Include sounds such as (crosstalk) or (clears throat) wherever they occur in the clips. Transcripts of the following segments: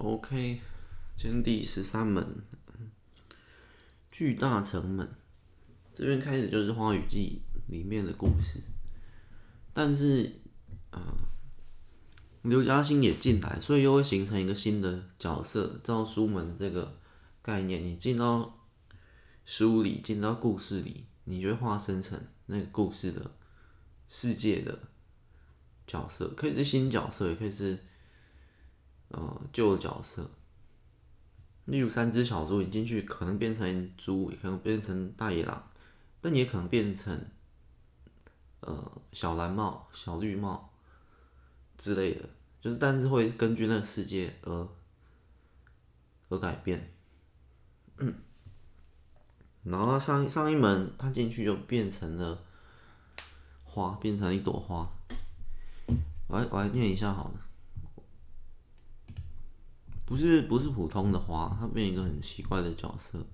OK，今天第十三门，巨大城门，这边开始就是《花语季》里面的故事，但是，呃，刘嘉欣也进来，所以又会形成一个新的角色。照书门这个概念，你进到书里，进到故事里，你就会化身成那个故事的世界的角色，可以是新角色，也可以是。呃，旧角色，例如三只小猪，你进去可能变成猪，也可能变成大野狼，但也可能变成呃小蓝帽、小绿帽之类的，就是但是会根据那个世界而而改变。嗯，然后上上一门，他进去就变成了花，变成一朵花。我来我来念一下好了。不是不是普通的花，它变一个很奇怪的角色。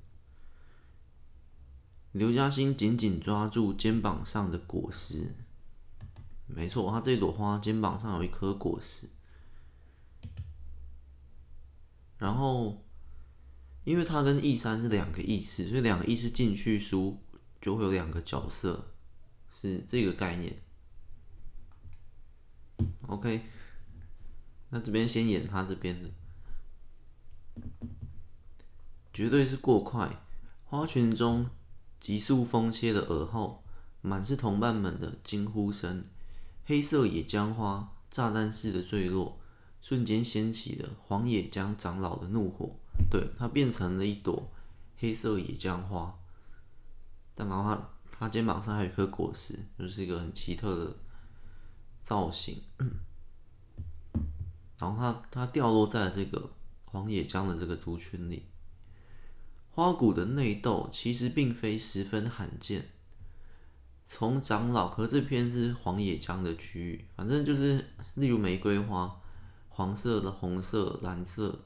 刘嘉欣紧紧抓住肩膀上的果实，没错，他这朵花肩膀上有一颗果实。然后，因为它跟易三是两个意思，所以两个意思进去书就会有两个角色，是这个概念。OK，那这边先演他这边的。绝对是过快，花群中急速风切的耳后，满是同伴们的惊呼声。黑色野姜花炸弹似的坠落，瞬间掀起了黄野姜长老的怒火。对，它变成了一朵黑色野姜花，但然后它它肩膀上还有一颗果实，就是一个很奇特的造型。然后它它掉落在这个。黄野江的这个族群里，花鼓的内斗其实并非十分罕见。从长老，可是这片是黄野江的区域，反正就是例如玫瑰花，黄色的、红色、蓝色，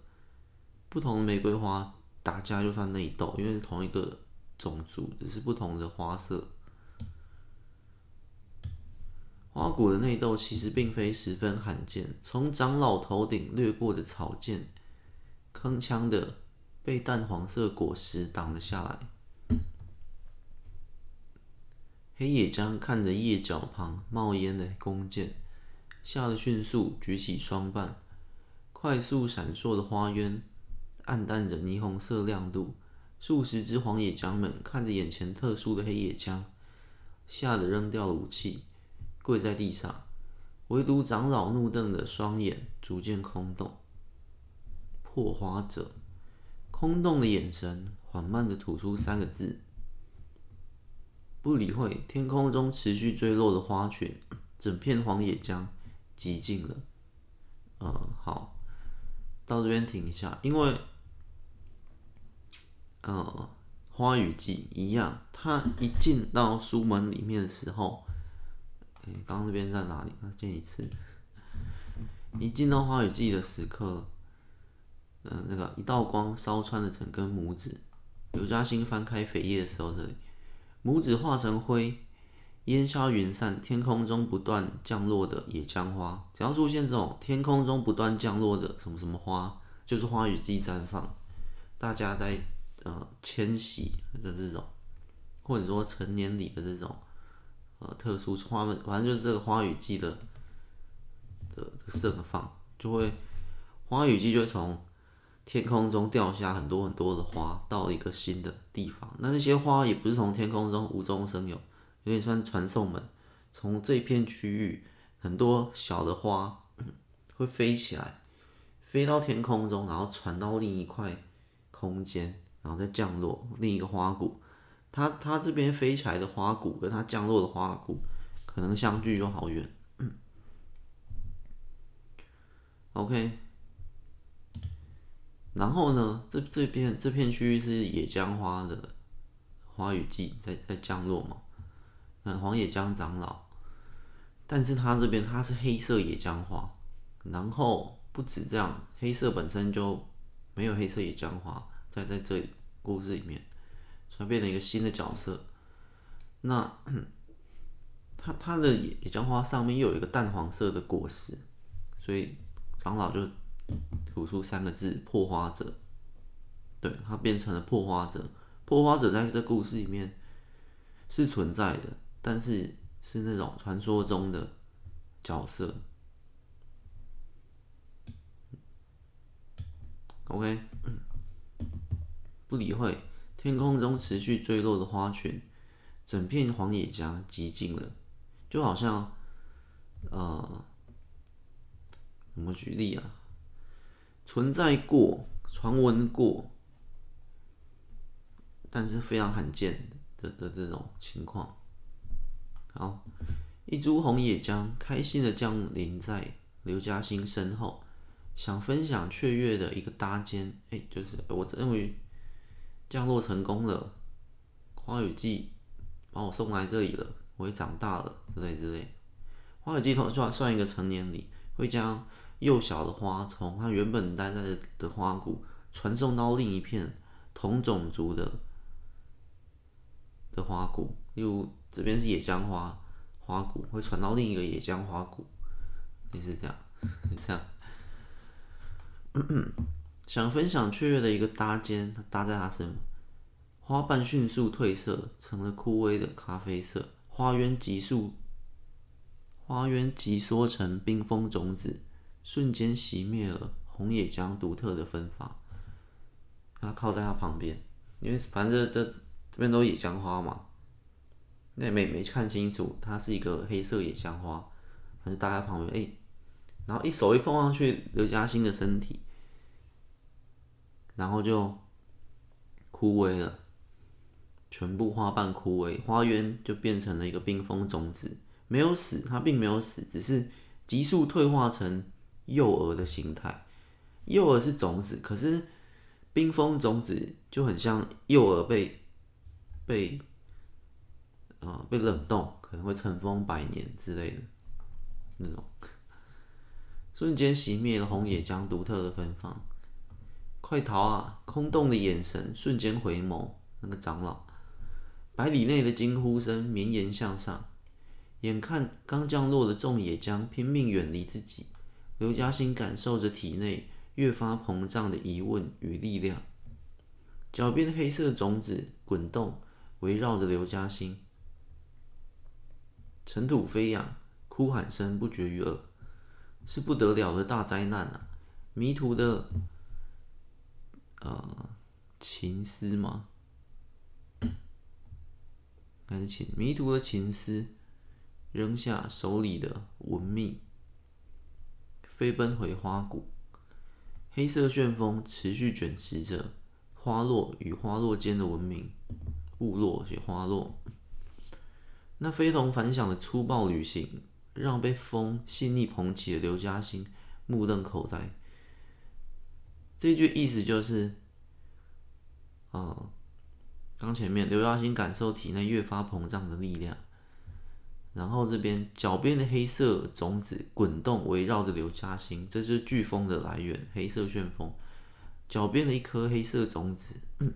不同的玫瑰花打架就算内斗，因为是同一个种族，只是不同的花色。花鼓的内斗其实并非十分罕见，从长老头顶掠过的草箭。铿锵的被淡黄色果实挡了下来。黑野姜看着叶角旁冒烟的弓箭，吓得迅速举起双棒，快速闪烁的花渊暗淡着霓虹色亮度。数十只黄野姜们看着眼前特殊的黑野姜，吓得扔掉了武器，跪在地上。唯独长老怒瞪的双眼逐渐空洞。破花者，空洞的眼神缓慢的吐出三个字，不理会天空中持续坠落的花群，整片黄野将寂静了。嗯，好，到这边停一下，因为，呃，花雨季一样，他一进到书门里面的时候，哎，刚刚这边在哪里？再见一次，一进到花雨季的时刻。嗯，那个一道光烧穿了整根拇指。刘嘉欣翻开扉页的时候，这里拇指化成灰，烟消云散。天空中不断降落的野姜花，只要出现这种天空中不断降落的什么什么花，就是花雨季绽放。大家在呃迁徙的这种，或者说成年礼的这种呃特殊花们，反正就是这个花雨季的的盛放，就会花雨季就会从。天空中掉下很多很多的花，到一个新的地方。那那些花也不是从天空中无中生有，有点像传送门。从这片区域，很多小的花会飞起来，飞到天空中，然后传到另一块空间，然后再降落另一个花骨。它它这边飞起来的花骨跟它降落的花骨，可能相距就好远。OK。然后呢，这这片这片区域是野姜花的花语季在在降落嘛？嗯，黄野姜长老，但是它这边它是黑色野姜花，然后不止这样，黑色本身就没有黑色野姜花在在这故事里面，所以变成一个新的角色。那它它的野野姜花上面又有一个淡黄色的果实，所以长老就吐出三个字“破花者”。对，他变成了破花者。破花者在这故事里面是存在的，但是是那种传说中的角色。OK，(coughs) 不理会天空中持续坠落的花群，整片荒野将寂静了，就好像，呃，怎么举例啊？存在过，传闻过。但是非常罕见的的这种情况。好，一株红野姜开心的降临在刘嘉欣身后，想分享雀跃的一个搭肩。哎，就是我认为降落成功了，花语季把我送来这里了，我也长大了之类之类。花语季算算算一个成年礼，会将幼小的花从它原本待在的花谷传送到另一片同种族的。的花谷，例如这边是野姜花花谷，会传到另一个野姜花谷，也是这样，这样。(coughs) 想分享雀跃的一个搭肩，搭在他身，花瓣迅速褪色，成了枯萎的咖啡色。花渊急速，花渊急缩成冰封种子，瞬间熄灭了红野姜独特的芬芳。他靠在他旁边，因为反正这。这边都野姜花嘛，那没没看清楚，它是一个黑色野姜花，反正搭在旁边，哎，然后一手一放上去刘嘉欣的身体，然后就枯萎了，全部花瓣枯萎，花园就变成了一个冰封种子，没有死，它并没有死，只是急速退化成幼儿的形态。幼儿是种子，可是冰封种子就很像幼儿被。被，啊、被冷冻，可能会尘封百年之类的那种，瞬间熄灭了红野姜独特的芬芳。快逃啊！空洞的眼神瞬间回眸，那个长老，百里内的惊呼声绵延向上。眼看刚降落的众野姜拼命远离自己，刘嘉欣感受着体内越发膨胀的疑问与力量，脚边的黑色种子滚动。围绕着刘嘉欣，尘土飞扬，哭喊声不绝于耳，是不得了的大灾难啊！迷途的，呃，情丝吗？还是情？迷途的情丝，扔下手里的文秘，飞奔回花谷。黑色旋风持续卷食着花落与花落间的文明。部落且花落，那非同凡响的粗暴旅行，让被风细腻捧起的刘嘉欣目瞪口呆。这句意思就是，呃，刚前面刘嘉欣感受体内越发膨胀的力量，然后这边脚边的黑色种子滚动，围绕着刘嘉欣，这是飓风的来源，黑色旋风，脚边的一颗黑色种子。(clears throat)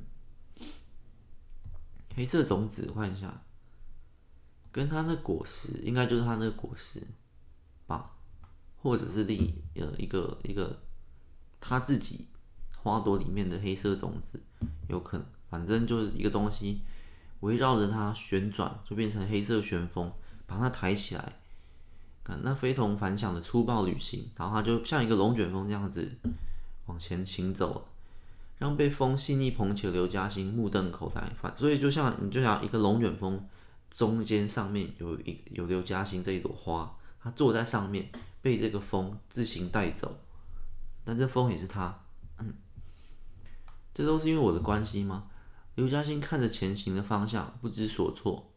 黑色种子换一下，跟它的果实应该就是它那个果实吧，或者是另一呃一个一个它自己花朵里面的黑色种子，有可能，反正就是一个东西围绕着它旋转，就变成黑色旋风，把它抬起来。看那非同凡响的粗暴旅行，然后它就像一个龙卷风这样子往前行走。让被风细腻捧起的刘嘉欣目瞪口呆，反所以就像你就像一个龙卷风，中间上面有一有刘嘉欣这一朵花，他坐在上面被这个风自行带走，但这风也是他，嗯，这都是因为我的关系吗？刘嘉欣看着前行的方向不知所措，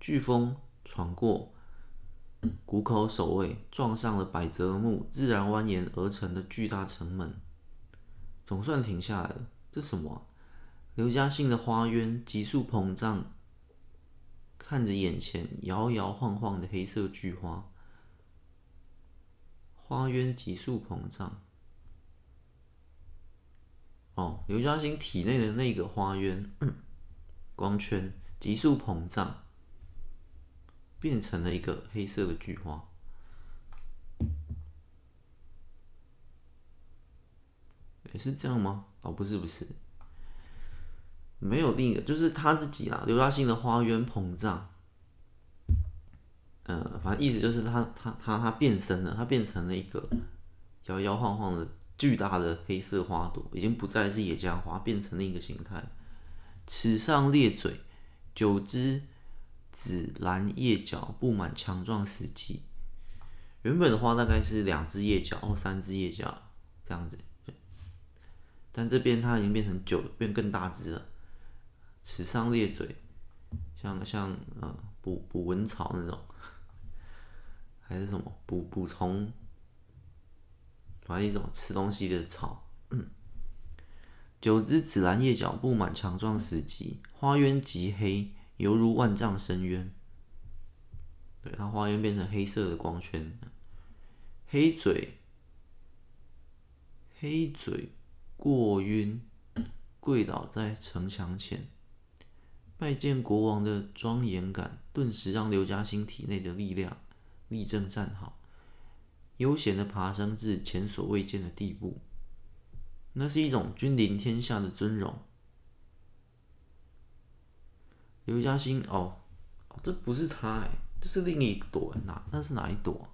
飓风闯过 (coughs) 谷口守卫，撞上了百泽木自然蜿蜒而成的巨大城门。总算停下来了，这什么啊？刘嘉欣的花渊急速膨胀，看着眼前摇摇晃晃的黑色巨花，花渊急速膨胀。哦，刘嘉欣体内的那个花渊 (coughs) 光圈急速膨胀，变成了一个黑色的巨花。也是这样吗？哦，不是不是，没有另一个，就是他自己啦。刘嘉欣的花园膨胀，呃，反正意思就是他他他他变身了，他变成了一个摇摇晃晃的巨大的黑色花朵，已经不再是野姜花，变成另一个形态。齿上裂嘴，九只紫蓝叶角布满强壮死机。原本的话大概是两只叶角或三只叶角这样子。但这边它已经变成九，变更大只了。齿上裂嘴，像像呃捕捕蚊草那种，还是什么捕捕虫，反正一种吃东西的草。九只紫蓝叶角布满强壮死机，花渊极黑，犹如万丈深渊。对，它花渊变成黑色的光圈，黑嘴，黑嘴。过晕，跪倒在城墙前，拜见国王的庄严感，顿时让刘嘉欣体内的力量立正站好，悠闲的爬升至前所未见的地步。那是一种君临天下的尊荣。刘嘉欣，哦，这不是他哎，这是另一朵，哪？那是哪一朵？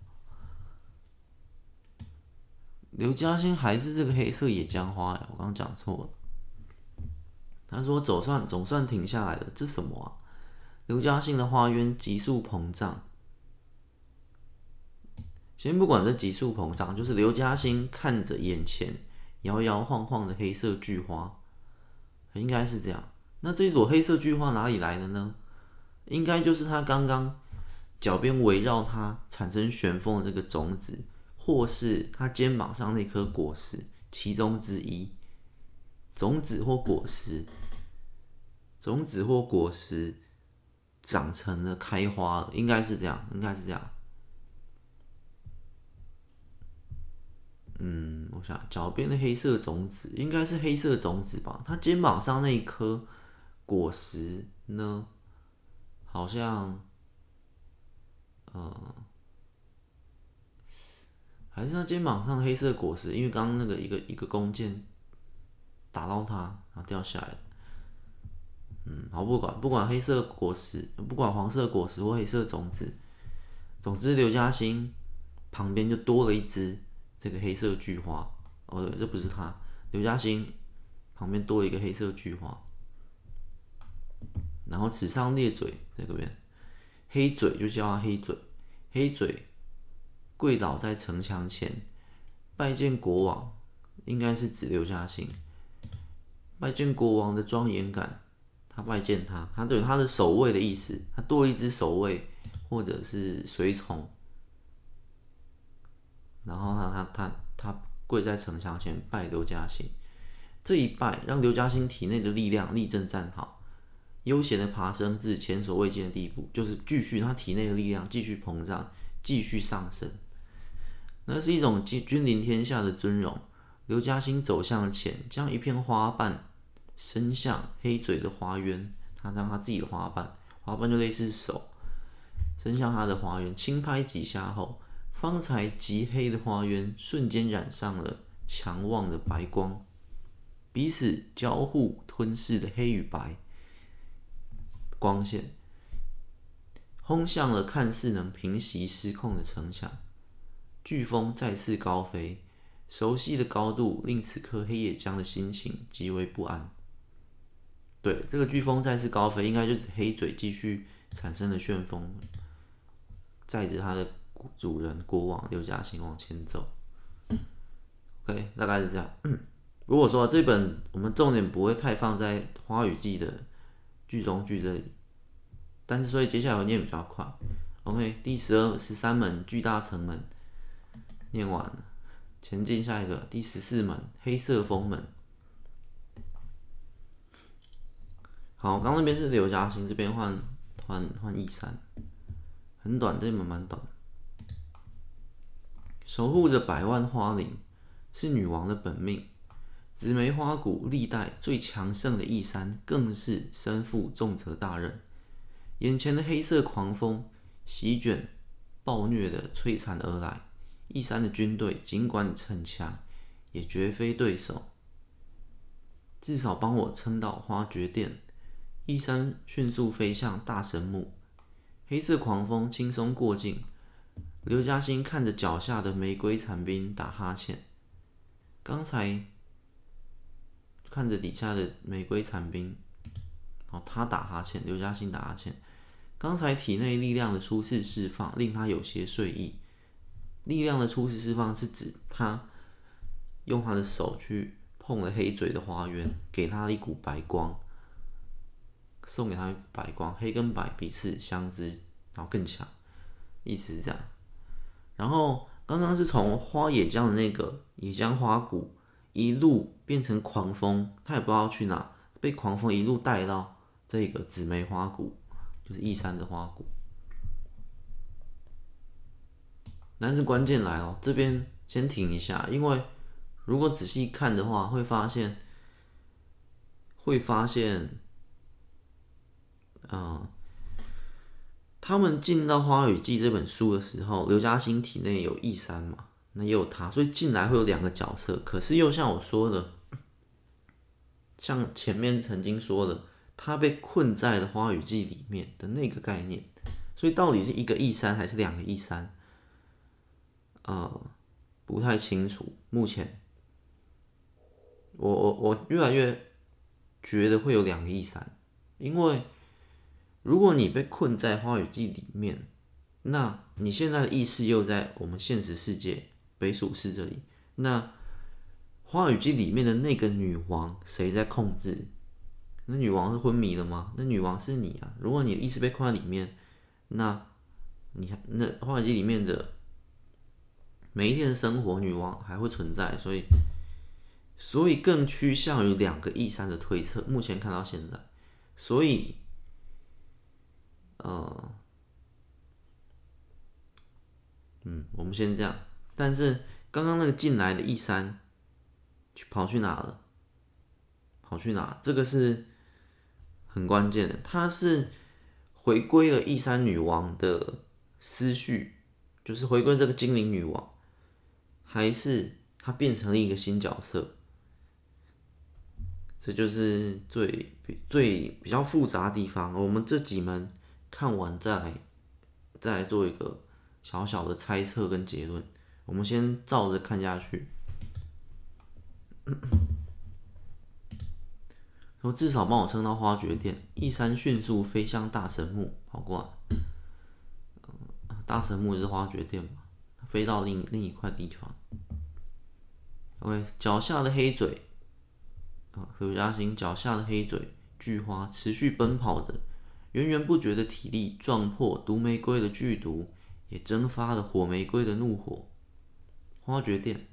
刘嘉欣还是这个黑色野姜花呀？我刚刚讲错了。他说总算总算停下来了，这什么啊？刘嘉欣的花渊急速膨胀。先不管这急速膨胀，就是刘嘉欣看着眼前摇摇晃晃的黑色巨花，应该是这样。那这一朵黑色巨花哪里来的呢？应该就是他刚刚脚边围绕它产生旋风的这个种子。或是他肩膀上那颗果实其中之一，种子或果实，种子或果实长成了开花，应该是这样，应该是这样。嗯，我想脚边的黑色种子应该是黑色种子吧？他肩膀上那一颗果实呢？好像，呃。还是他肩膀上黑色果实，因为刚刚那个一个一个弓箭打到他，然后掉下来。嗯，好，不管不管黑色果实，不管黄色果实或黑色种子，总之刘嘉欣旁边就多了一只这个黑色巨花。哦，这不是他，刘嘉欣旁边多了一个黑色巨花。然后齿上裂嘴这个边，黑嘴就叫他黑嘴，黑嘴。跪倒在城墙前，拜见国王，应该是指刘嘉欣。拜见国王的庄严感，他拜见他，他对他的守卫的意思，他多一只守卫或者是随从。然后他他他他跪在城墙前拜刘嘉欣，这一拜让刘嘉欣体内的力量立正站好，悠闲的爬升至前所未见的地步，就是继续他体内的力量继续膨胀，继续上升。那是一种君君临天下的尊荣。刘嘉欣走向前，将一片花瓣伸向黑嘴的花渊。他让他自己的花瓣，花瓣就类似手，伸向他的花渊，轻拍几下后，方才极黑的花渊瞬间染上了强旺的白光，彼此交互吞噬的黑与白光线，轰向了看似能平息失控的城墙。飓风再次高飞，熟悉的高度令此刻黑野姜的心情极为不安。对，这个飓风再次高飞，应该就是黑嘴继续产生了旋风，载着他的主人国王刘嘉欣往前走。OK，大概是这样。如果说这本我们重点不会太放在《花雨季》的剧中剧这里，但是所以接下来我念比较快。OK，第十二十三门巨大城门。念完了，前进下一个第十四门黑色封门。好，刚那边是刘嘉欣，这边换换换义山，很短，这门蛮短。守护着百万花林是女王的本命，紫梅花谷历代最强盛的义山，更是身负重责大任。眼前的黑色狂风席卷、暴虐的摧残而来。义山的军队尽管逞强，也绝非对手。至少帮我撑到花绝殿。一山迅速飞向大神木，黑色狂风轻松过境。刘嘉欣看着脚下的玫瑰残兵打哈欠。刚才看着底下的玫瑰残冰，哦，他打哈欠，刘嘉欣打哈欠。刚才体内力量的初次释放，令他有些睡意。力量的初次释放是指他用他的手去碰了黑嘴的花园，给他一股白光。送给他一白光，黑跟白彼此相知，然后更强，意思是这样。然后刚刚是从花野江的那个野江花谷一路变成狂风，他也不知道去哪，被狂风一路带到这个紫梅花谷，就是义山的花谷。但是关键来了，这边先停一下，因为如果仔细看的话，会发现，会发现。嗯，他们进到《花雨季》这本书的时候，刘嘉欣体内有义山嘛，那也有他，所以进来会有两个角色。可是又像我说的，像前面曾经说的，他被困在了《花语季》里面的那个概念，所以到底是一个义山还是两个义山？呃，不太清楚。目前，我我我越来越觉得会有两个义山，因为。如果你被困在花语季里面，那你现在的意识又在我们现实世界北属市这里，那花雨季里面的那个女王谁在控制？那女王是昏迷了吗？那女王是你啊！如果你的意识被困在里面，那你那花雨季里面的每一天的生活，女王还会存在，所以所以更趋向于两个义山的推测。目前看到现在，所以。呃，嗯，我们先这样。但是刚刚那个进来的义山，去跑去哪了？跑去哪？这个是很关键的。他是回归了义山女王的思绪，就是回归这个精灵女王，还是他变成了一个新角色？这就是最最比较复杂的地方。我们这几门。看完再来，再来做一个小小的猜测跟结论。我们先照着看下去。说至少帮我撑到花绝殿，一山迅速飞向大神木，跑过来。大神木是花绝殿嘛？飞到另另一块地方。OK，脚下的黑嘴啊，刘嘉欣脚下的黑嘴巨花持续奔跑着。源源不绝的体力撞破毒玫瑰的剧毒，也蒸发了火玫瑰的怒火。花绝殿。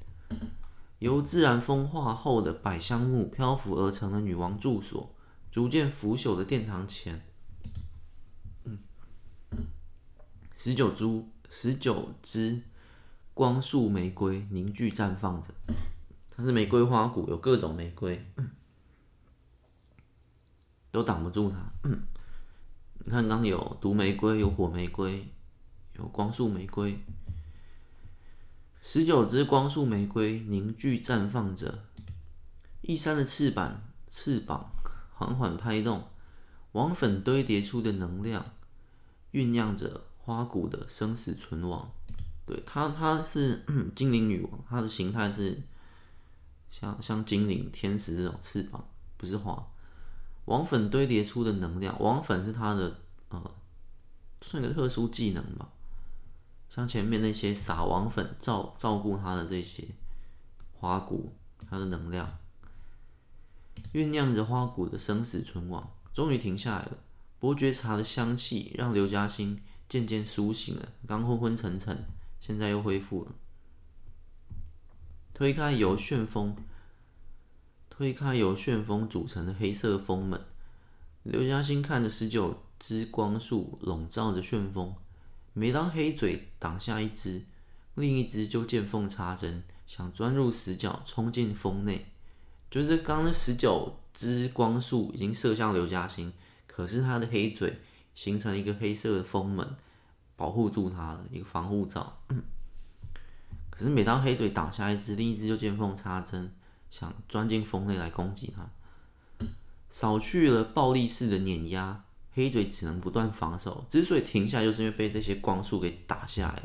由自然风化后的百香木漂浮而成的女王住所，逐渐腐朽的殿堂前，十九株、十九支光束玫瑰凝聚绽放着。它是玫瑰花谷，有各种玫瑰，都挡不住它。你看，刚有毒玫瑰，有火玫瑰，有光束玫瑰，十九支光束玫瑰凝聚绽放着。一山的翅膀，翅膀缓缓拍动，王粉堆叠出的能量，酝酿着花谷的生死存亡。对，它，它是 (coughs) 精灵女王，它的形态是像像精灵、天使这种翅膀，不是花。王粉堆叠出的能量，王粉是他的呃，算一个特殊技能吧。像前面那些撒王粉照照顾他的这些花骨，他的能量酝酿着花骨的生死存亡，终于停下来了。伯爵茶的香气让刘嘉欣渐渐苏醒了，刚昏昏沉沉，现在又恢复了。推开由旋风。推开由旋风组成的黑色风门，刘嘉欣看着十九支光束笼罩着旋风，每当黑嘴挡下一只，另一只就见缝插针，想钻入死角，冲进风内。就是刚刚那十九支光束已经射向刘嘉欣，可是他的黑嘴形成一个黑色的风门，保护住他的一个防护罩。(clears throat) 可是每当黑嘴挡下一只，另一只就见缝插针。想钻进风内来攻击他，少去了暴力式的碾压，黑嘴只能不断防守。之所以停下，就是因为被这些光束给打下来，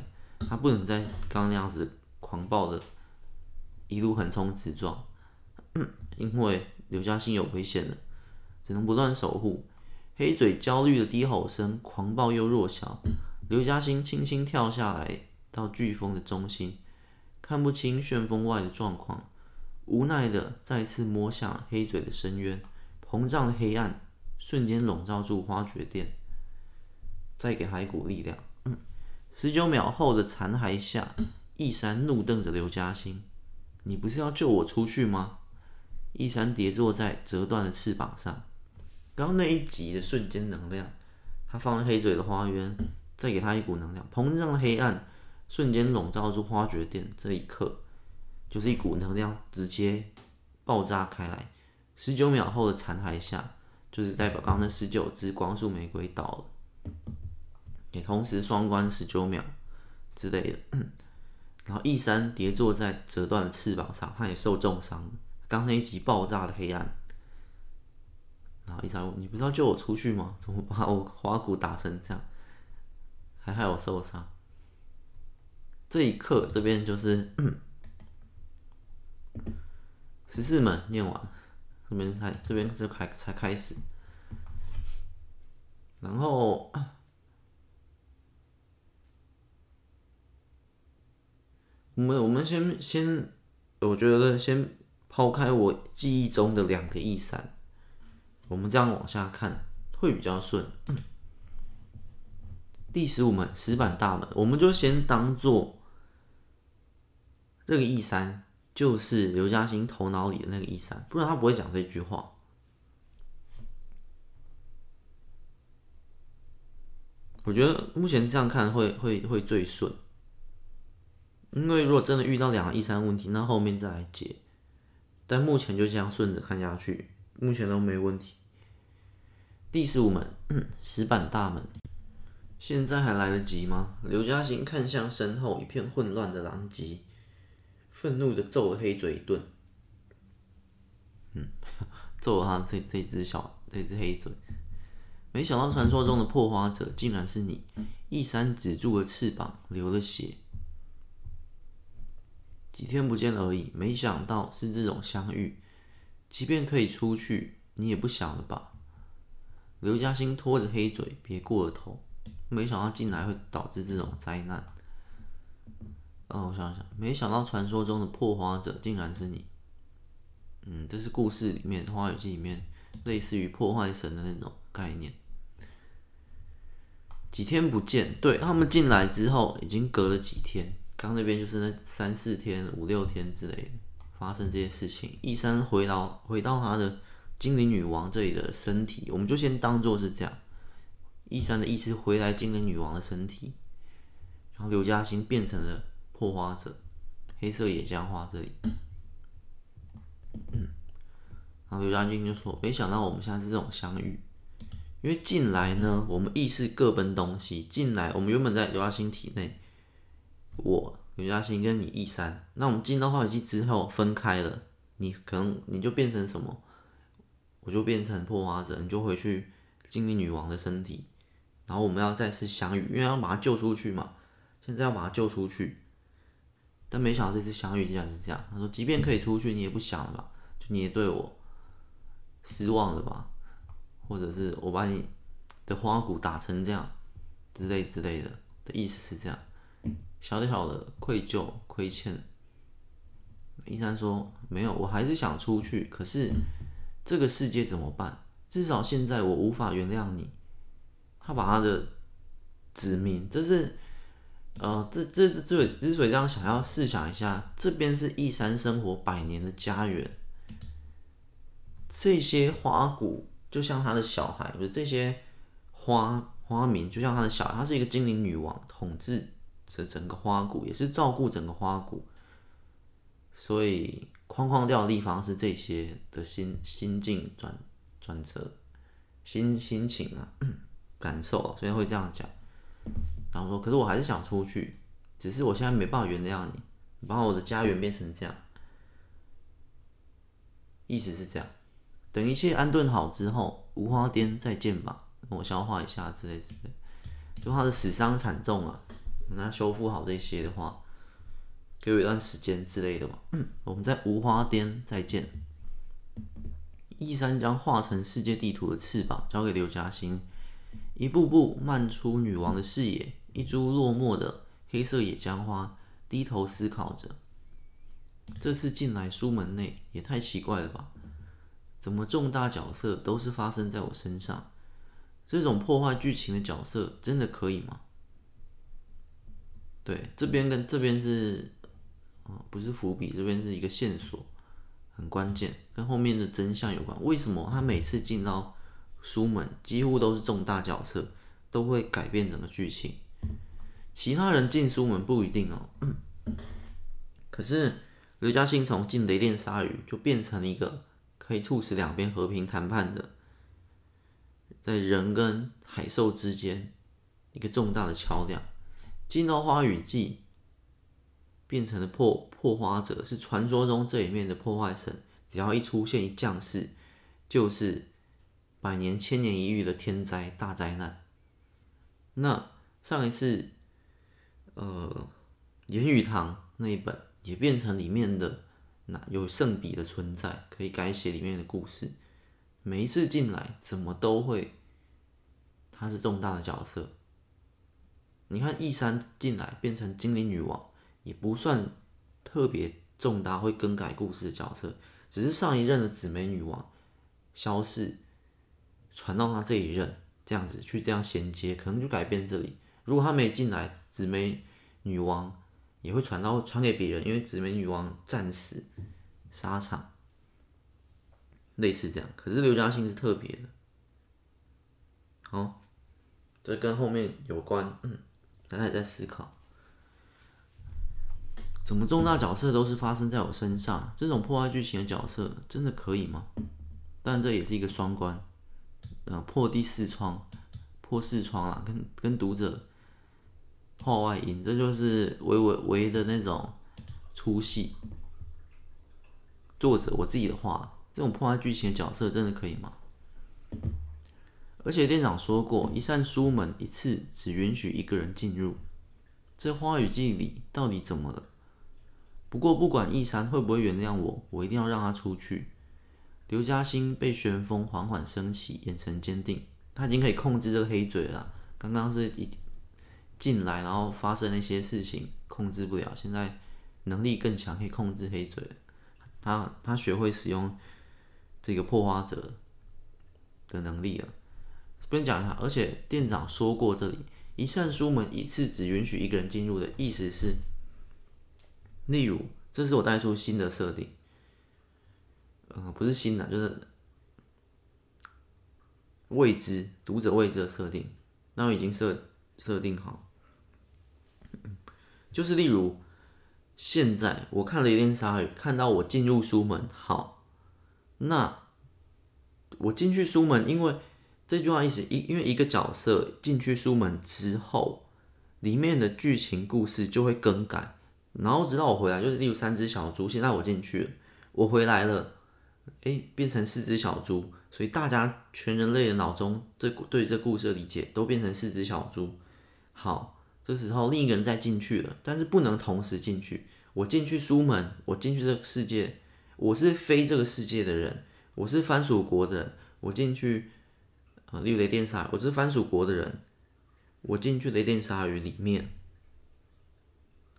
他不能再刚刚那样子狂暴的，一路横冲直撞，因为刘嘉欣有危险了，只能不断守护。黑嘴焦虑的低吼声，狂暴又弱小。刘嘉欣轻轻跳下来，到飓风的中心，看不清旋风外的状况，无奈的再次摸向黑嘴的深渊。膨胀的黑暗瞬间笼罩住花绝殿，再给他一股力量。十九秒后的残骸下，一山怒瞪着刘嘉欣：“你不是要救我出去吗？”一山跌坐在折断的翅膀上。刚刚那一集的瞬间能量，他放在黑嘴的花园。再给他一股能量，膨胀的黑暗瞬间笼罩住花绝殿。这一刻，就是一股能量直接爆炸开来。十九秒后的残骸下，就是代表刚刚那十九支光束玫瑰到了，也同时双关十九秒之类的。(clears throat) 然后一山跌坐在折断的翅膀上，他也受重伤。刚那一集爆炸的黑暗，然后一山：“你不是要救我出去吗？(laughs) 怎么把我花骨打成这样？”还害我受伤。这一刻，这边就是 (clears throat) 十四门念完，这边才这边就开才开始。然后，我们我们先先，我觉得先抛开我记忆中的两个义山，我们这样往下看会比较顺。第十五门石板大门，我们就先当做这个义山就是刘嘉欣头脑里的那个义山，不然他不会讲这句话。我觉得目前这样看会会会最顺，因为如果真的遇到两个一三问题，那后面再来解。但目前就这样顺着看下去，目前都没问题。第十五门石板大门。现在还来得及吗？刘嘉欣看向身后一片混乱的狼藉，愤怒的揍了黑嘴一顿。嗯，(laughs) 揍了他这这只小这只黑嘴。没想到传说中的破花者竟然是你！一山止住了翅膀，流了血。几天不见而已，没想到是这种相遇。即便可以出去，你也不想了吧？刘嘉欣拖着黑嘴，别过了头。没想到进来会导致这种灾难。哦，我想想，没想到传说中的破花者竟然是你。嗯，这是故事里面《花语记》里面类似于破坏神的那种概念。几天不见，对，他们进来之后已经隔了几天，刚那边就是那三四天、五六天之类的发生这些事情。一山回到回到他的精灵女王这里的身体，我们就先当做是这样。一山的意思回来精灵女王的身体，然后刘嘉欣变成了破花者，黑色野姜花这里。嗯，然后刘嘉欣就说：“没想到我们现在是这种相遇，因为进来呢，我们意识各奔东西。进来，我们原本在刘嘉欣体内，我刘嘉欣跟你一山，那我们进到花语季之后分开了，你可能你就变成什么，我就变成破花者，你就回去精灵女王的身体。”然后我们要再次相遇，因为要把他救出去嘛。现在要把他救出去，但没想到这次相遇竟然是这样。他说：“即便可以出去，你也不想了吧？就你也对我失望了吧？或者是我把你的花骨打成这样之类之类的的意思是这样，小小的愧疚亏欠。”义山说：“没有，我还是想出去。可是这个世界怎么办？至少现在我无法原谅你。”他把他的子民，这是呃，这这这之所以这样想要试想一下，这边是一山生活百年的家园，这些花骨就像他的小孩，不是这些花花民就像他的小孩，他是一个精灵女王，统治着整个花谷，也是照顾整个花谷，所以框框掉的地方是这些的心心境转转折，心心情啊。(coughs) 感受，所以会这样讲。然后说，可是我还是想出去，只是我现在没办法原谅你，把我的家园变成这样。意思是这样，等一切安顿好之后，无花颠再见吧，我消化一下之类之类。就他的死伤惨重啊，等他修复好这些的话，给我一段时间之类的吧。我们在无花颠再见。义山将化成世界地图的翅膀交给刘嘉欣，一步步漫出女王的视野。一株落寞的黑色野姜花低头思考着。这次进来书门内也太奇怪了吧？怎么重大角色都是发生在我身上？这种破坏剧情的角色真的可以吗？对，这边跟这边是，哦，不是伏笔，这边是一个线索。很关键，跟后面的真相有关。为什么他每次进到书门，几乎都是重大角色，都会改变整个剧情？其他人进书门不一定哦。可是刘嘉欣从进雷电鲨鱼就变成了一个可以促使两边和平谈判的，在人跟海兽之间一个重大的桥梁。进到花雨季。变成了破破花者，是传说中这一面的破坏神。只要一出现一降世，就是百年千年一遇的天灾大灾难。那上一次，呃，言语堂那一本也变成里面的那有圣笔的存在，可以改写里面的故事。每一次进来，怎么都会，他是重大的角色。你看一山进来变成精灵女王。也不算特别重大会更改故事的角色，只是上一任的紫梅女王消逝，传到他这一任，这样子去这样衔接，可能就改变这里。如果他没进来，紫梅女王也会传到传给别人，因为紫玫女王战死沙场，类似这样。可是刘嘉欣是特别的，好，这跟后面有关，嗯，他还在思考。怎么重大角色都是发生在我身上？这种破坏剧情的角色真的可以吗？但这也是一个双关，呃，破第四窗，破四窗啦，跟跟读者话外音，这就是唯唯唯的那种粗细。作者我自己的话，这种破坏剧情的角色真的可以吗？而且店长说过，一扇书门一次只允许一个人进入，这花语季里到底怎么了？不过，不管易山会不会原谅我，我一定要让他出去。刘嘉欣被旋风缓缓升起，眼神坚定，他已经可以控制这个黑嘴了。刚刚是一进来，然后发生那些事情控制不了，现在能力更强，可以控制黑嘴。他他学会使用这个破花者的能力了。这边讲一下，而且店长说过，这里一扇书门一次只允许一个人进入的意思是。例如，这是我带出新的设定，呃，不是新的，就是未知读者未知的设定，那我已经设设定好，就是例如，现在我看了一遍鲨鱼，看到我进入书门，好，那我进去书门，因为这句话意思，因因为一个角色进去书门之后，里面的剧情故事就会更改。然后直到我回来，就是例如三只小猪，现在我进去了，我回来了，诶，变成四只小猪，所以大家全人类的脑中这对这故事的理解都变成四只小猪。好，这时候另一个人再进去了，但是不能同时进去。我进去书门，我进去这个世界，我是非这个世界的人，我是番薯国的人，我进去，啊，例如雷电鲨，我是番薯国的人，我进去雷电鲨鱼里面。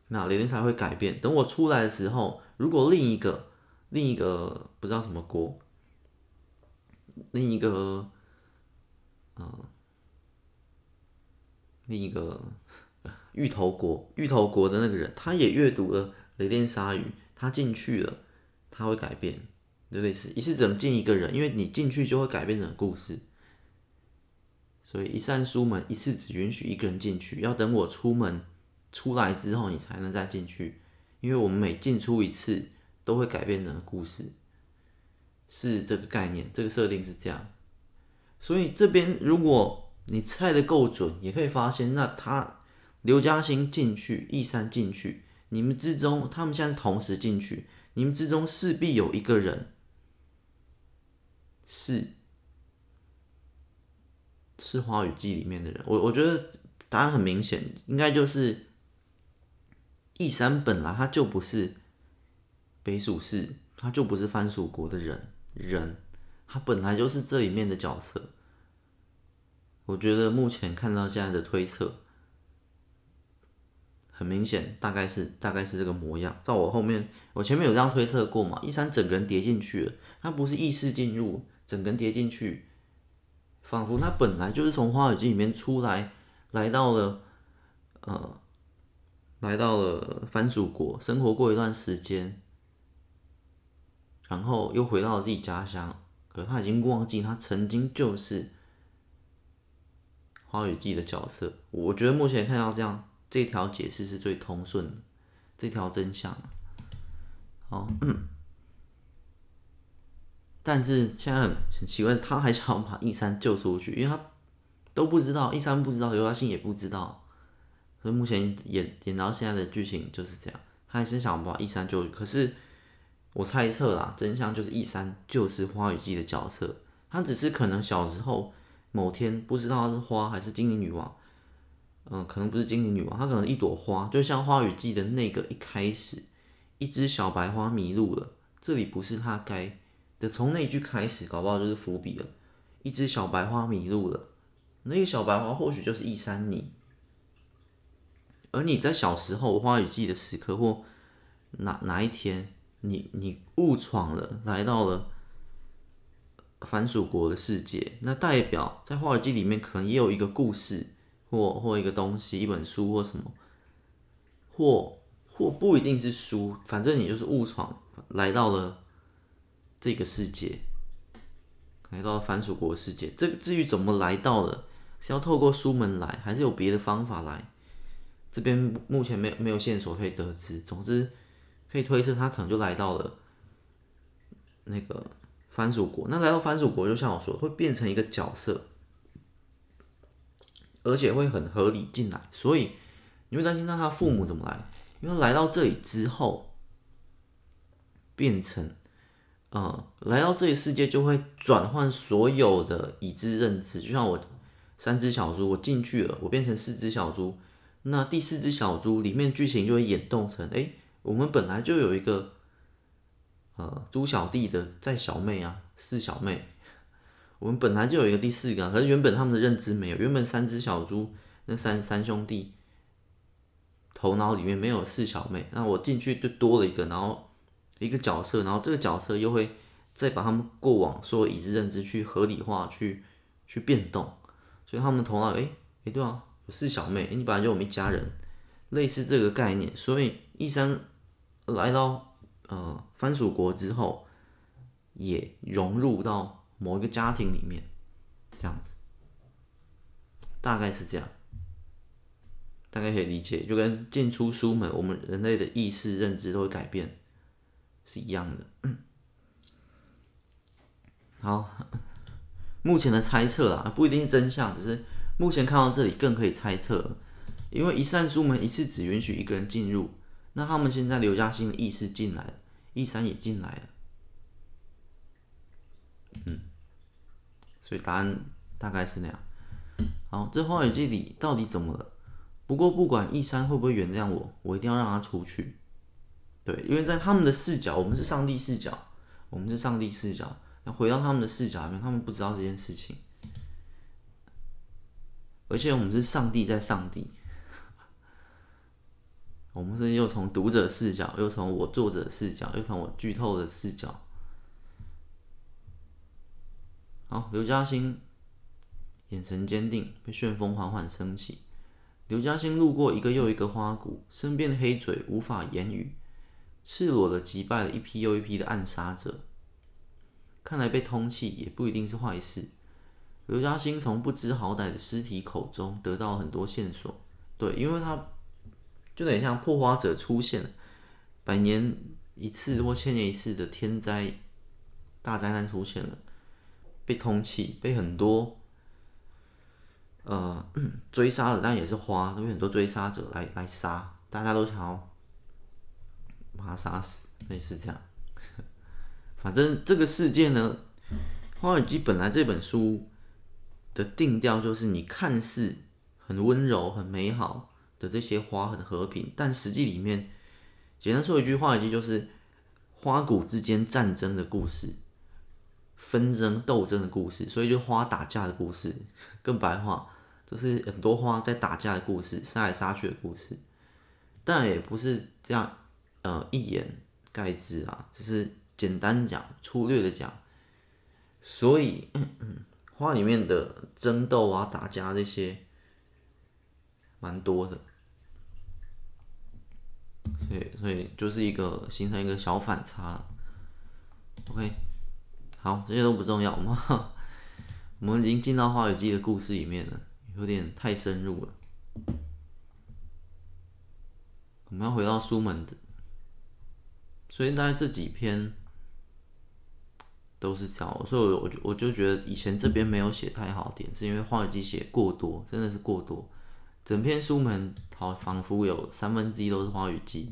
那雷电鲨会改变。等我出来的时候，如果另一个、另一个不知道什么国，另一个，呃，另一个芋头国、芋头国的那个人，他也阅读了雷电鲨鱼，他进去了，他会改变，就类似一次只能进一个人，因为你进去就会改变整个故事。所以一扇书门一次只允许一个人进去，要等我出门。出来之后，你才能再进去，因为我们每进出一次都会改变整个故事，是这个概念，这个设定是这样。所以这边如果你猜得够准，也可以发现，那他刘嘉欣进去，易山进去，你们之中，他们现在同时进去，你们之中势必有一个人是是花语季里面的人？我我觉得答案很明显，应该就是易山本来他就不是北蜀市，他就不是藩属国的人人，他本来就是这里面的角色。我觉得目前看到现在的推测。很明显，大概是大概是这个模样。在我后面，我前面有这样推测过嘛？一山整个人跌进去了，他不是意识进入，整个人跌进去，仿佛他本来就是从花语季里面出来，来到了呃，来到了藩属国，生活过一段时间，然后又回到了自己家乡。可他已经忘记他曾经就是花语季的角色。我觉得目前看到这样。这条解释是最通顺的，这条真相。好，但是现在很奇怪，他还想把一山救出去，因为他都不知道，一山不知道，刘嘉欣也不知道，所以目前演演到现在的剧情就是这样，他还是想把一山救。可是我猜测啦，真相就是一山就是花语季的角色，他只是可能小时候某天不知道他是花还是精灵女王。嗯，可能不是精灵女王，她可能一朵花，就像花语季的那个一开始，一只小白花迷路了，这里不是她该的，从那句开始，搞不好就是伏笔了。一只小白花迷路了，那个小白花或许就是一山你，而你在小时候花语季的时刻或哪哪一天，你你误闯了，来到了凡属国的世界，那代表在花语季里面可能也有一个故事。或或一个东西，一本书或什么，或或不一定是书，反正你就是误闯来到了这个世界，来到了藩属国世界。这个至于怎么来到的，是要透过书门来，还是有别的方法来？这边目前没有没有线索可以得知。总之可以推测，他可能就来到了那个藩属国。那来到藩属国，就像我说，会变成一个角色。而且会很合理进来，所以你会担心那他父母怎么来？因为来到这里之后，变成，呃，来到这个世界就会转换所有的已知认知。就像我三只小猪，我进去了，我变成四只小猪，那第四只小猪里面剧情就会演动成，哎，我们本来就有一个，呃，猪小弟的在小妹啊，四小妹。我们本来就有一个第四个，可是原本他们的认知没有，原本三只小猪那三三兄弟头脑里面没有四小妹，那我进去就多了一个，然后一个角色，然后这个角色又会再把他们过往所有已知认知去合理化，去去变动，所以他们头脑诶诶对啊，有四小妹，你本来就我们一家人，类似这个概念，所以一山来到呃藩属国之后，也融入到。某一个家庭里面，这样子，大概是这样，大概可以理解，就跟进出书门，我们人类的意识认知都会改变，是一样的。好，目前的猜测啦，不一定是真相，只是目前看到这里更可以猜测，因为一扇书门一次只允许一个人进入，那他们现在刘嘉欣的意识进来了，义山也进来了。嗯，所以答案大概是那样。好，这花语季里到底怎么了？不过不管一山会不会原谅我，我一定要让他出去。对，因为在他们的视角，我们是上帝视角，我们是上帝视角，要回到他们的视角里面，他们不知道这件事情。而且我们是上帝在上帝，(laughs) 我们是又从读者视角，又从我作者视角，又从我剧透的视角。好，刘嘉欣眼神坚定，被旋风缓缓升起。刘嘉欣路过一个又一个花谷，身边的黑嘴无法言语，赤裸的击败了一批又一批的暗杀者。看来被通缉也不一定是坏事。刘嘉欣从不知好歹的尸体口中得到很多线索。对，因为他就有点像破花者出现，百年一次或千年一次的天灾大灾难出现了。被通缉，被很多呃 (clears throat) 追杀的，但也是花，都有很多追杀者来来杀，大家都想要把他杀死，类似这样。(laughs) 反正这个世界呢，花语季本来这本书的定调就是，你看似很温柔、很美好的这些花很和平，但实际里面，简单说一句，话语季就是花谷之间战争的故事、纷争斗争的故事，所以就花打架的故事。更白话，就是很多花在打架的故事、杀来杀去的故事。但也不是这样，呃，一言盖之啊，只是简单讲、粗略的讲。所以，花里面的争斗啊、打架这些，蛮多的。所以，所以就是一个形成一个小反差。OK，好，这些都不重要。我们 (laughs) 我们已经进到花语季的故事里面了，有点太深入了。我们要回到书门的，所以大概这几篇都是这样，所以我就我就觉得以前这边没有写太好点，是因为花语季写过多，真的是过多，整篇书门好仿佛有三分之一都是花语季。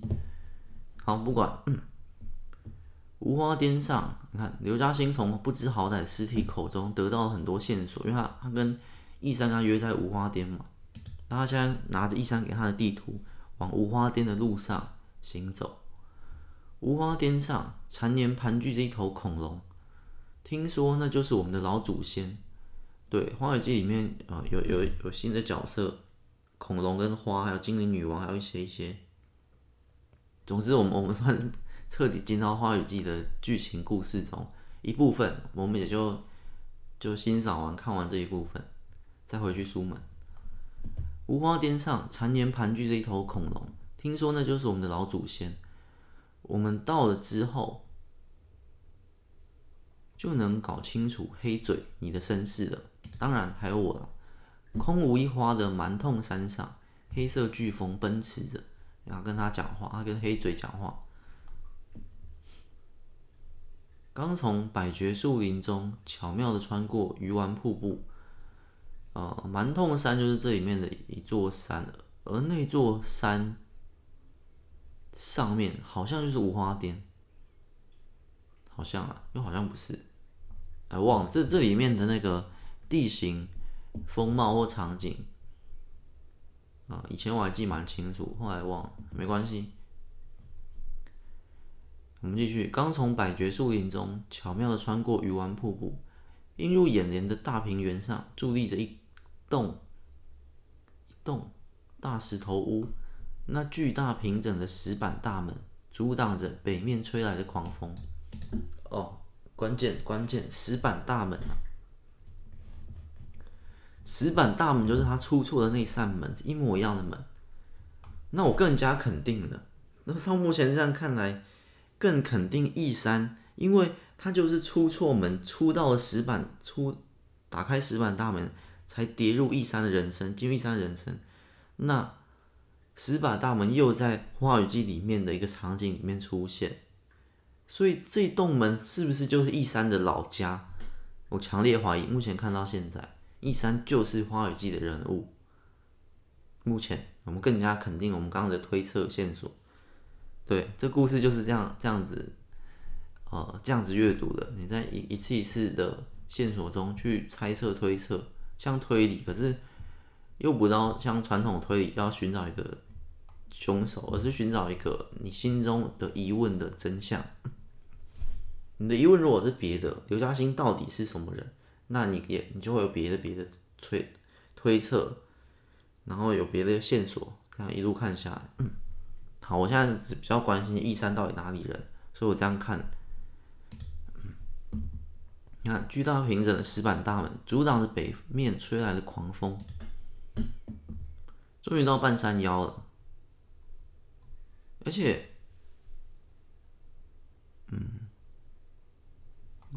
好，不管，嗯，无花颠上，你看刘嘉欣从不知好歹的尸体口中得到了很多线索，因为他他跟义山他约在无花颠嘛，那他现在拿着义山给他的地图。往无花颠的路上行走，无花颠上常年盘踞着一头恐龙，听说那就是我们的老祖先。对，《花语季》里面啊、有有有新的角色，恐龙跟花，还有精灵女王，还有一些一些。总之，我们我们算是彻底进到《花语季》的剧情故事中一部分，我们也就就欣赏完看完这一部分，再回去书门。无花巅上常年盘踞着一头恐龙，听说那就是我们的老祖先。我们到了之后，就能搞清楚黑嘴你的身世了。当然还有我了。空无一花的蛮痛山上，黑色飓风奔驰着，然后跟他讲话，他跟黑嘴讲话。刚从百绝树林中巧妙的穿过鱼丸瀑布。呃，蛮痛山就是这里面的一座山，而那座山上面好像就是无花颠，好像啊，又好像不是，哎，忘了这这里面的那个地形、风貌或场景啊，以前我还记蛮清楚，后来忘了，没关系。我们继续，刚从百绝树林中巧妙的穿过鱼丸瀑布，映入眼帘的大平原上伫立着一。栋一栋大石头屋，那巨大平整的石板大门阻挡着北面吹来的狂风。哦，关键关键，石板大门啊！石板大门就是他出错的那扇门，一模一样的门。那我更加肯定了，那从目前这样看来，更肯定义山，因为他就是出错门，出到了石板，出打开石板大门。才跌入义山的人生，进入义山人生。那石板大门又在花语季里面的一个场景里面出现，所以这栋门是不是就是义山的老家？我强烈怀疑。目前看到现在，义山就是花语季的人物。目前我们更加肯定我们刚刚的推测线索。对，这故事就是这样这样子，呃，这样子阅读的。你在一一次一次的线索中去猜测推测。像推理，可是又不知道像传统推理要寻找一个凶手，而是寻找一个你心中的疑问的真相。你的疑问如果是别的，刘嘉欣到底是什么人？那你也你就会有别的别的推推测，然后有别的线索，这样一路看下来。好，我现在只比较关心义山到底哪里人，所以我这样看。你看，巨大平整的石板大门阻挡着北面吹来的狂风。终于到半山腰了，而且，嗯，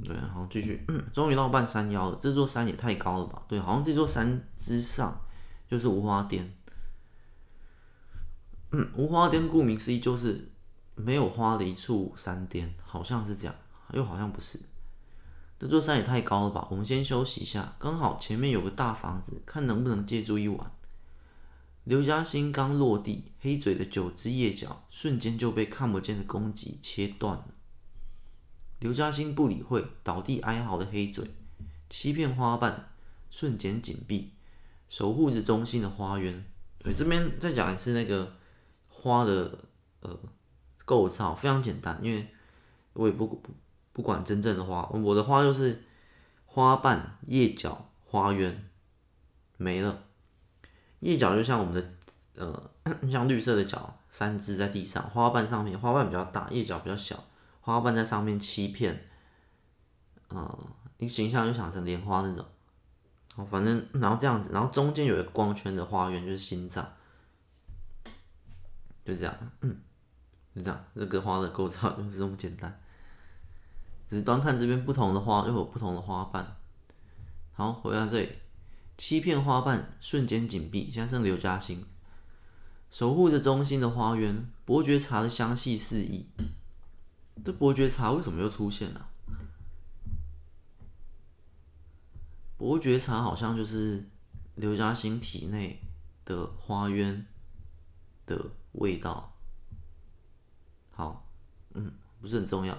对，好，继续。嗯，(clears throat) 终于到半山腰了，这座山也太高了吧？对，好像这座山之上就是无花颠。嗯，无花颠顾名思义就是没有花的一处山巅，好像是这样，又好像不是。这座山也太高了吧！我们先休息一下，刚好前面有个大房子，看能不能借住一晚。刘嘉欣刚落地，黑嘴的九只叶角瞬间就被看不见的攻击切断了。刘嘉欣不理会倒地哀嚎的黑嘴，七片花瓣瞬间紧闭，守护着中心的花园。对，这边再讲一次那个花的呃构造，非常简单，因为我也不不不管真正的花，我的花就是花瓣、叶角、花园没了。叶角就像我们的呃，(coughs) 像绿色的角，三只在地上，花瓣上面花瓣比较大，叶角比较小，花瓣在上面七片，呃，你形象就想成莲花那种。好，反正然后这样子，然后中间有一个光圈的花园就是心脏，就这样，嗯，就这样，这个花的构造就是这么简单。只是端看这边不同的花，又有不同的花瓣。好，回到这里。七片花瓣瞬间紧闭，现在剩刘嘉欣守护着中心的花园。伯爵茶的香气四溢，这伯爵茶为什么又出现了？伯爵茶好像就是刘嘉欣体内的花园的味道。好，嗯，不是很重要。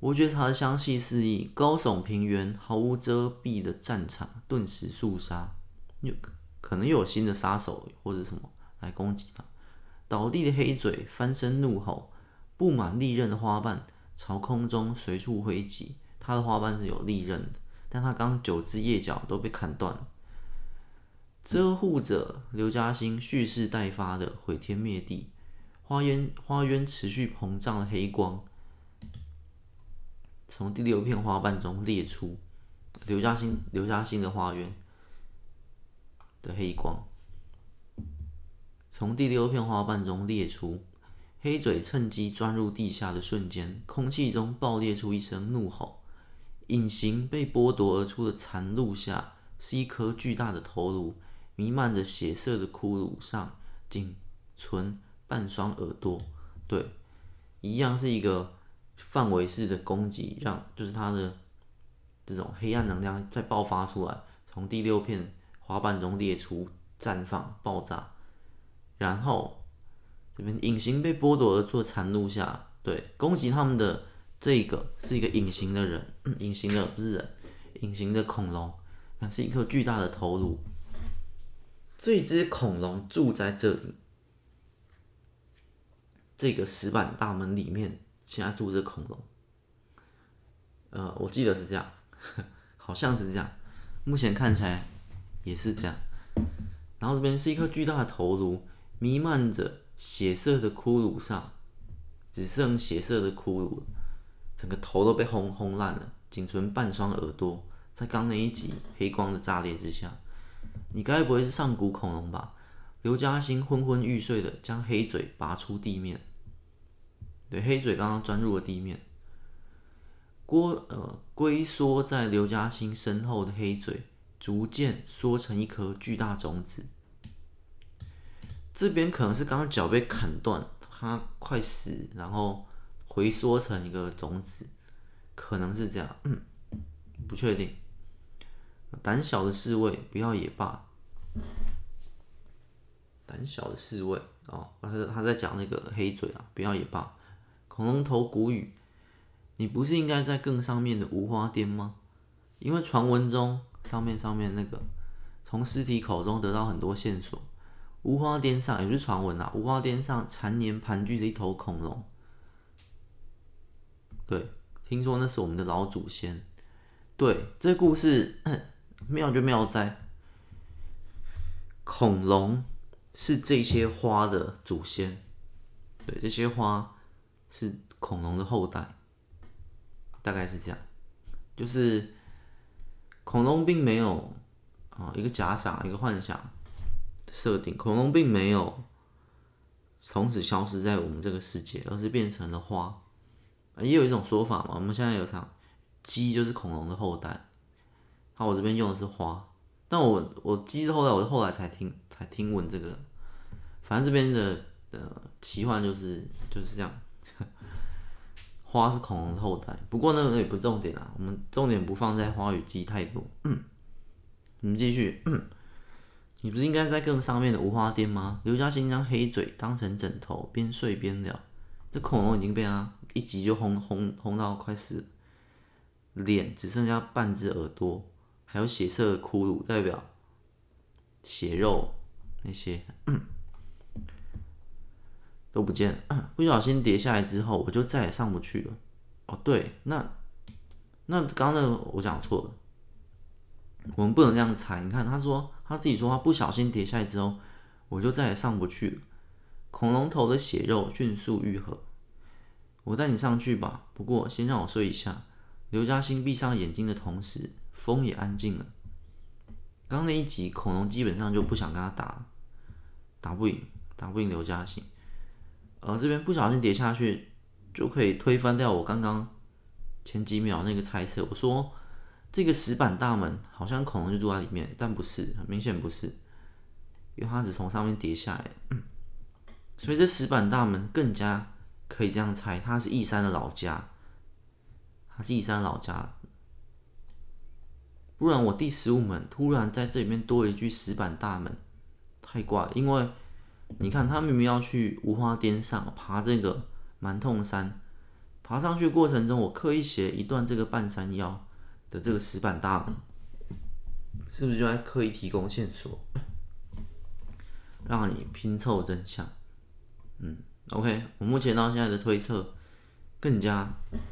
伯爵茶的香气四溢，高耸平原，毫无遮蔽的战场顿时肃杀，有可能又有新的杀手或者什么来攻击他。倒地的黑嘴翻身怒吼，布满利刃的花瓣朝空中随处挥击。他的花瓣是有利刃的，但他刚九只叶角都被砍断，遮护着刘嘉欣蓄势待发的毁天灭地。花园花园持续膨胀的黑光。从第六片花瓣中裂出，刘嘉欣刘嘉欣的花园的黑光。从第六片花瓣中裂出，黑嘴趁机钻入地下的瞬间，空气中爆裂出一声怒吼。隐形被剥夺而出的残露下，是一颗巨大的头颅，弥漫着血色的骷髅上，仅存半双耳朵。对，一样是一个。范围式的攻击，让就是它的这种黑暗能量再爆发出来，从第六片花瓣中裂出、绽放、爆炸，然后这边隐形被剥夺而出的残露下，对，攻击他们的这个是一个隐形的人，隐形的不是人，隐形的恐龙，那是一颗巨大的头颅，这只恐龙住在这里，这个石板大门里面。现在住着恐龙，呃，我记得是这样，好像是这样，目前看起来也是这样。然后这边是一颗巨大的头颅，弥漫着血色的骷髅上，只剩血色的骷髅，整个头都被轰轰烂了，仅存半双耳朵。在刚那一集黑光的炸裂之下，你该不会是上古恐龙吧？刘嘉欣昏昏欲睡的将黑嘴拔出地面。对，黑嘴刚刚钻入了地面，龟呃龟缩在刘嘉欣身后的黑嘴逐渐缩成一颗巨大种子。这边可能是刚刚脚被砍断，它快死，然后回缩成一个种子，可能是这样，嗯，不确定。胆小的侍卫，不要也罢。胆小的侍卫哦，他他在讲那个黑嘴啊，不要也罢。恐龙头古语，你不是应该在更上面的无花巅吗？因为传闻中上面上面那个从尸体口中得到很多线索。无花巅上也是传闻啊，无花巅上常年盘踞着一头恐龙。对，听说那是我们的老祖先。对，这故事妙就妙在恐龙是这些花的祖先。对，这些花。是恐龙的后代，大概是这样，就是恐龙并没有啊一个假想，一个幻想设定，恐龙并没有从此消失在我们这个世界，而是变成了花。也有一种说法嘛，我们现在有场鸡就是恐龙的后代，好，我这边用的是花，但我我鸡是后来，我是后来才听才听闻这个，反正这边的呃奇幻就是就是这样。(laughs) 花是恐龙的后代，不过那个也不重点啊。我们重点不放在花与鸡太多。嗯，我们继续。嗯，你不是应该在更上面的无花店吗？刘嘉欣将黑嘴当成枕头，边睡边聊。这恐龙已经被他一集就轰轰轰到快死。脸只剩下半只耳朵，还有血色的骷髅，代表血肉那些都不见了。不小心跌下来之后，我就再也上不去了。哦，对，那那刚刚我讲错了，我们不能这样猜。你看，他说他自己说他不小心跌下来之后，我就再也上不去了。恐龙头的血肉迅速愈合，我带你上去吧。不过先让我睡一下。刘嘉欣闭上眼睛的同时，风也安静了。刚那一集，恐龙基本上就不想跟他打，打不赢，打不赢刘嘉欣。而这边不小心跌下去，就可以推翻掉我刚刚前几秒那个猜测。我说这个石板大门好像恐龙就住在里面，但不是，很明显不是，因为它只从上面跌下来。所以这石板大门更加可以这样猜，它是义山的老家，它是义山老家。不然我第十五门突然在这里面多了一具石板大门，太怪了。因为你看，他明明要去无花巅上爬这个蛮痛山，爬上去过程中，我刻意写一段这个半山腰的这个石板大门，是不是就在刻意提供线索，让你拼凑真相？嗯，OK，我目前到现在的推测更加，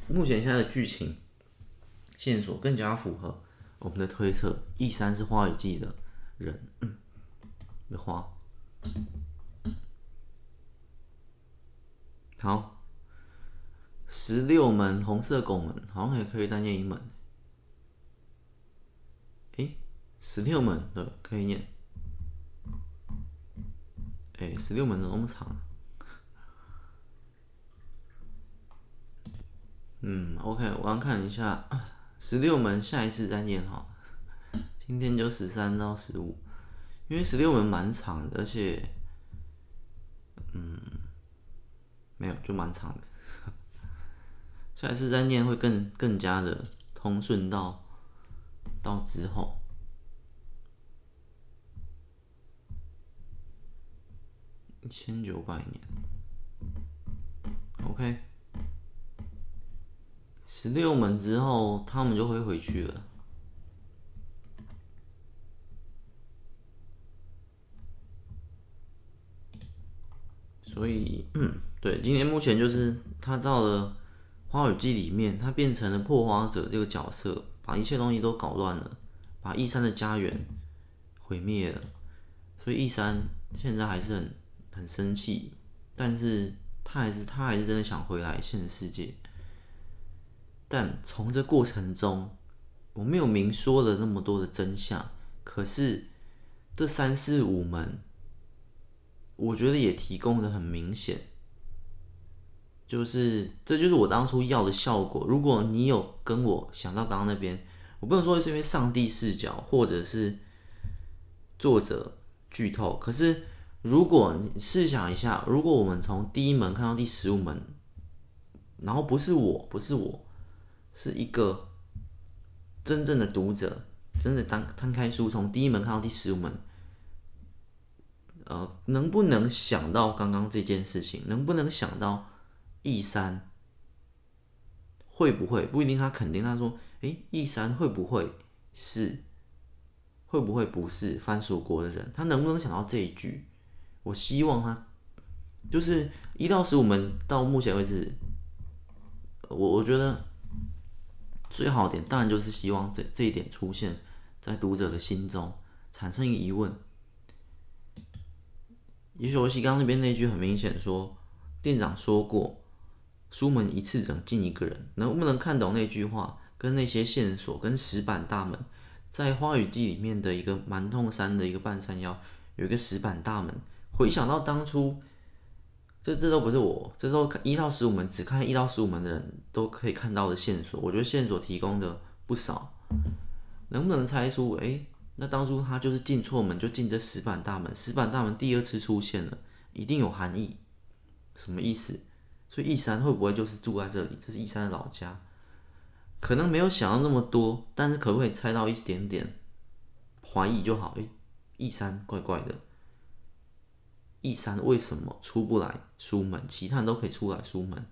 目前现在的剧情线索更加符合我们的推测。义山是花语季的人，的花。好，十六门红色拱门好像也可以单念一门。诶，十六门对，可以念。诶，十六门怎么那么长？嗯，OK，我刚看了一下，十六门下一次再念哈。今天就十三到十五，因为十六门蛮长的，而且，嗯，没有就蛮长的。(laughs) 下一次再念会更更加的通顺到到之后。一千九百年，OK。十六门之后，他们就会回去了。所以，嗯，对，今天目前就是他到了《花语季》里面，他变成了破花者这个角色，把一切东西都搞乱了，把一山的家园毁灭了。所以一山现在还是很很生气，但是他还是他还是真的想回来现实世界。但从这过程中，我没有明说了那么多的真相。可是这三四五门，我觉得也提供的很明显，就是这就是我当初要的效果。如果你有跟我想到刚刚那边，我不能说是因为上帝视角或者是作者剧透。可是如果你试想一下，如果我们从第一门看到第十五门，然后不是我，不是我。是一个真正的读者，真的当摊开书，从第一门看到第十五门，呃，能不能想到刚刚这件事情？能不能想到义山会不会？不一定，他肯定。他说：“诶，义山会不会是？会不会不是番薯国的人？他能不能想到这一句？我希望他就是一到十五门到目前为止，我我觉得。”最好点当然就是希望这这一点出现在读者的心中，产生疑问。也许我西刚那边那句很明显说，店长说过，书门一次只能进一个人，能不能看懂那句话，跟那些线索，跟石板大门，在花雨季里面的一个蛮痛山的一个半山腰，有一个石板大门，回想到当初。这这都不是我，这都一到十五门只看一到十五门的人都可以看到的线索。我觉得线索提供的不少，能不能猜出？诶，那当初他就是进错门，就进这石板大门。石板大门第二次出现了，一定有含义，什么意思？所以一山会不会就是住在这里？这是一山的老家，可能没有想到那么多，但是可不可以猜到一点点怀疑就好？诶，一山怪怪的。一山为什么出不来书门？其他人都可以出来书门，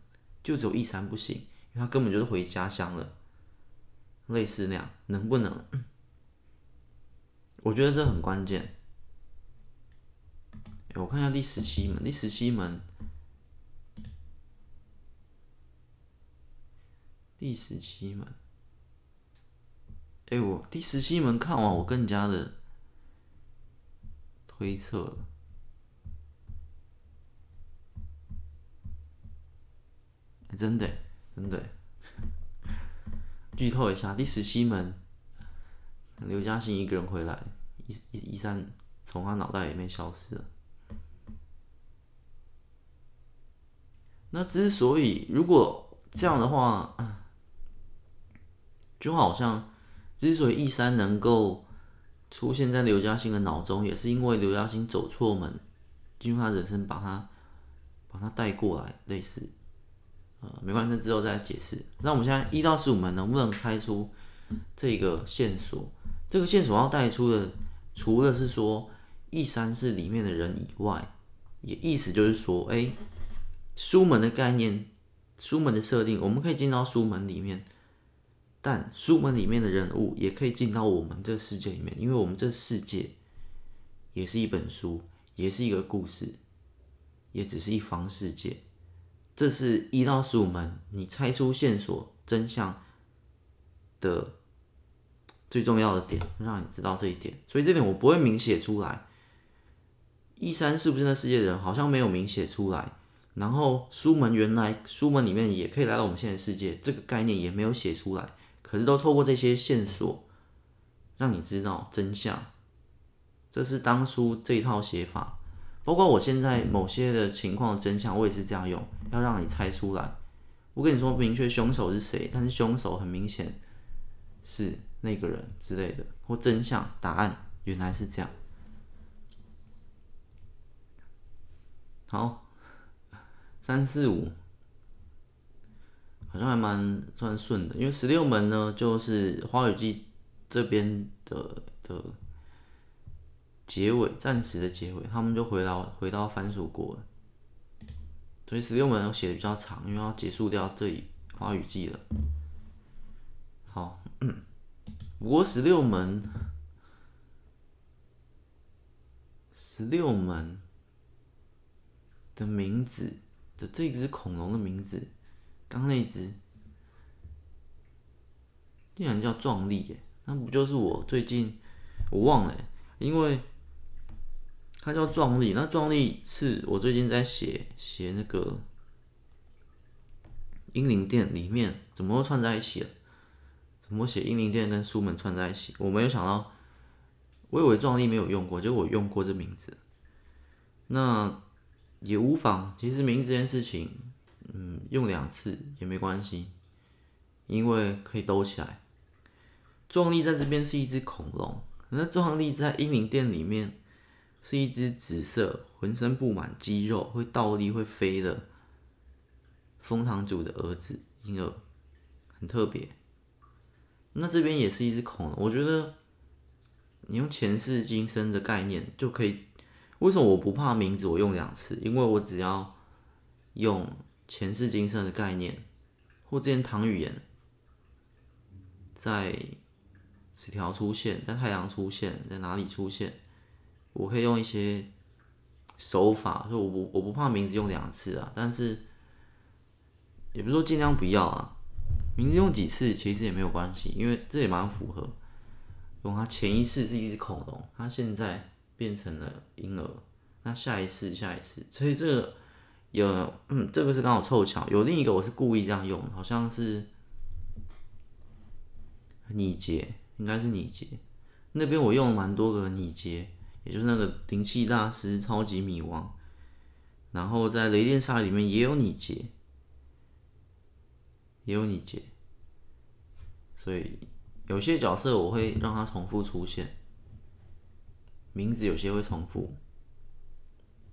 就只有一山不行，因为他根本就是回家乡了。类似那样，能不能？(clears throat) 我觉得这很关键。我看一下第十七门，第十七门，第十七门。哎，我第十七门看完，我更加的推测了。真的，真的。剧透一下，第十七门，刘嘉欣一个人回来，一一一三从他脑袋里面消失了。那之所以如果这样的话，就好像之所以一三能够出现在刘嘉欣的脑中，也是因为刘嘉欣走错门，进入他人生，把他把他带过来，类似，呃，没关系，之后再解释。那我们现在一到十五门能不能猜出这个线索？这个线索要带出的，除了是说一三是里面的人以外，也意思就是说，哎、书门的概念，书门的设定，我们可以进到书门里面，但书门里面的人物也可以进到我们这世界里面，因为我们这世界也是一本书，也是一个故事，也只是一方世界。这是一到十五门，你猜出线索真相的最重要的点，让你知道这一点。所以这点我不会明写出来。一三是不是那世界的人，好像没有明写出来。然后书门原来书门里面也可以来到我们现在世界，这个概念也没有写出来，可是都透过这些线索让你知道真相。这是当初这一套写法，包括我现在某些的情况真相，我也是这样用，要让你猜出来。我跟你说明确凶手是谁，但是凶手很明显是那个人之类的，或真相答案原来是这样。好。三四五。好像还蛮算顺的，因为十六门呢，就是《花语季》这边的的结尾，暂时的结尾，他们就回到回到番薯国了。所以十六门我写的比较长，因为要结束掉这里《花语季》了。好，不过十六门，十六门的名字的。这只恐龙的名字，刚那只竟然叫壮丽耶，那不就是我最近我忘了，因为它叫壮丽，那壮丽是我最近在写写那个英灵殿里面怎么会串在一起了？怎么写英灵殿跟书门串在一起？我没有想到，我以为壮丽没有用过，结果我用过这名字，那。也无妨，其实名字这件事情，嗯，用两次也没关系，因为可以兜起来。壮丽在这边是一只恐龙，那壮丽在英灵殿里面是一只紫色、浑身布满肌肉、会倒立、会飞的蜂堂主的儿子婴儿，很特别。那这边也是一只恐龙，我觉得你用前世今生的概念就可以。为什么我不怕名字？我用两次，因为我只要用前世今生的概念，或之前唐语言在纸条出现，在太阳出现，在哪里出现，我可以用一些手法，所以我不我不怕名字用两次啊。但是也不是说尽量不要啊，名字用几次其实也没有关系，因为这也蛮符合。用它前一世是一只恐龙，它现在。变成了婴儿，那下一次，下一次，所以这个有，嗯，这个是刚好凑巧，有另一个我是故意这样用，好像是拟结，应该是拟结，那边我用了蛮多个拟结，也就是那个灵气大师、超级米王，然后在雷电杀里面也有你姐，也有你姐，所以有些角色我会让它重复出现。名字有些会重复，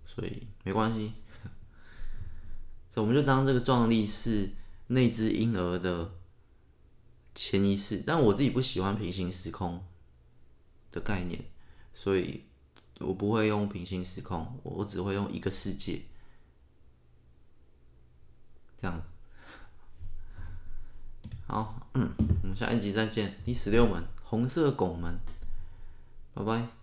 所以没关系。(laughs) 所以我们就当这个壮丽是那只婴儿的前一世，但我自己不喜欢平行时空的概念，所以我不会用平行时空，我只会用一个世界这样子。好，嗯，我们下一集再见。第十六门，红色拱门，拜拜。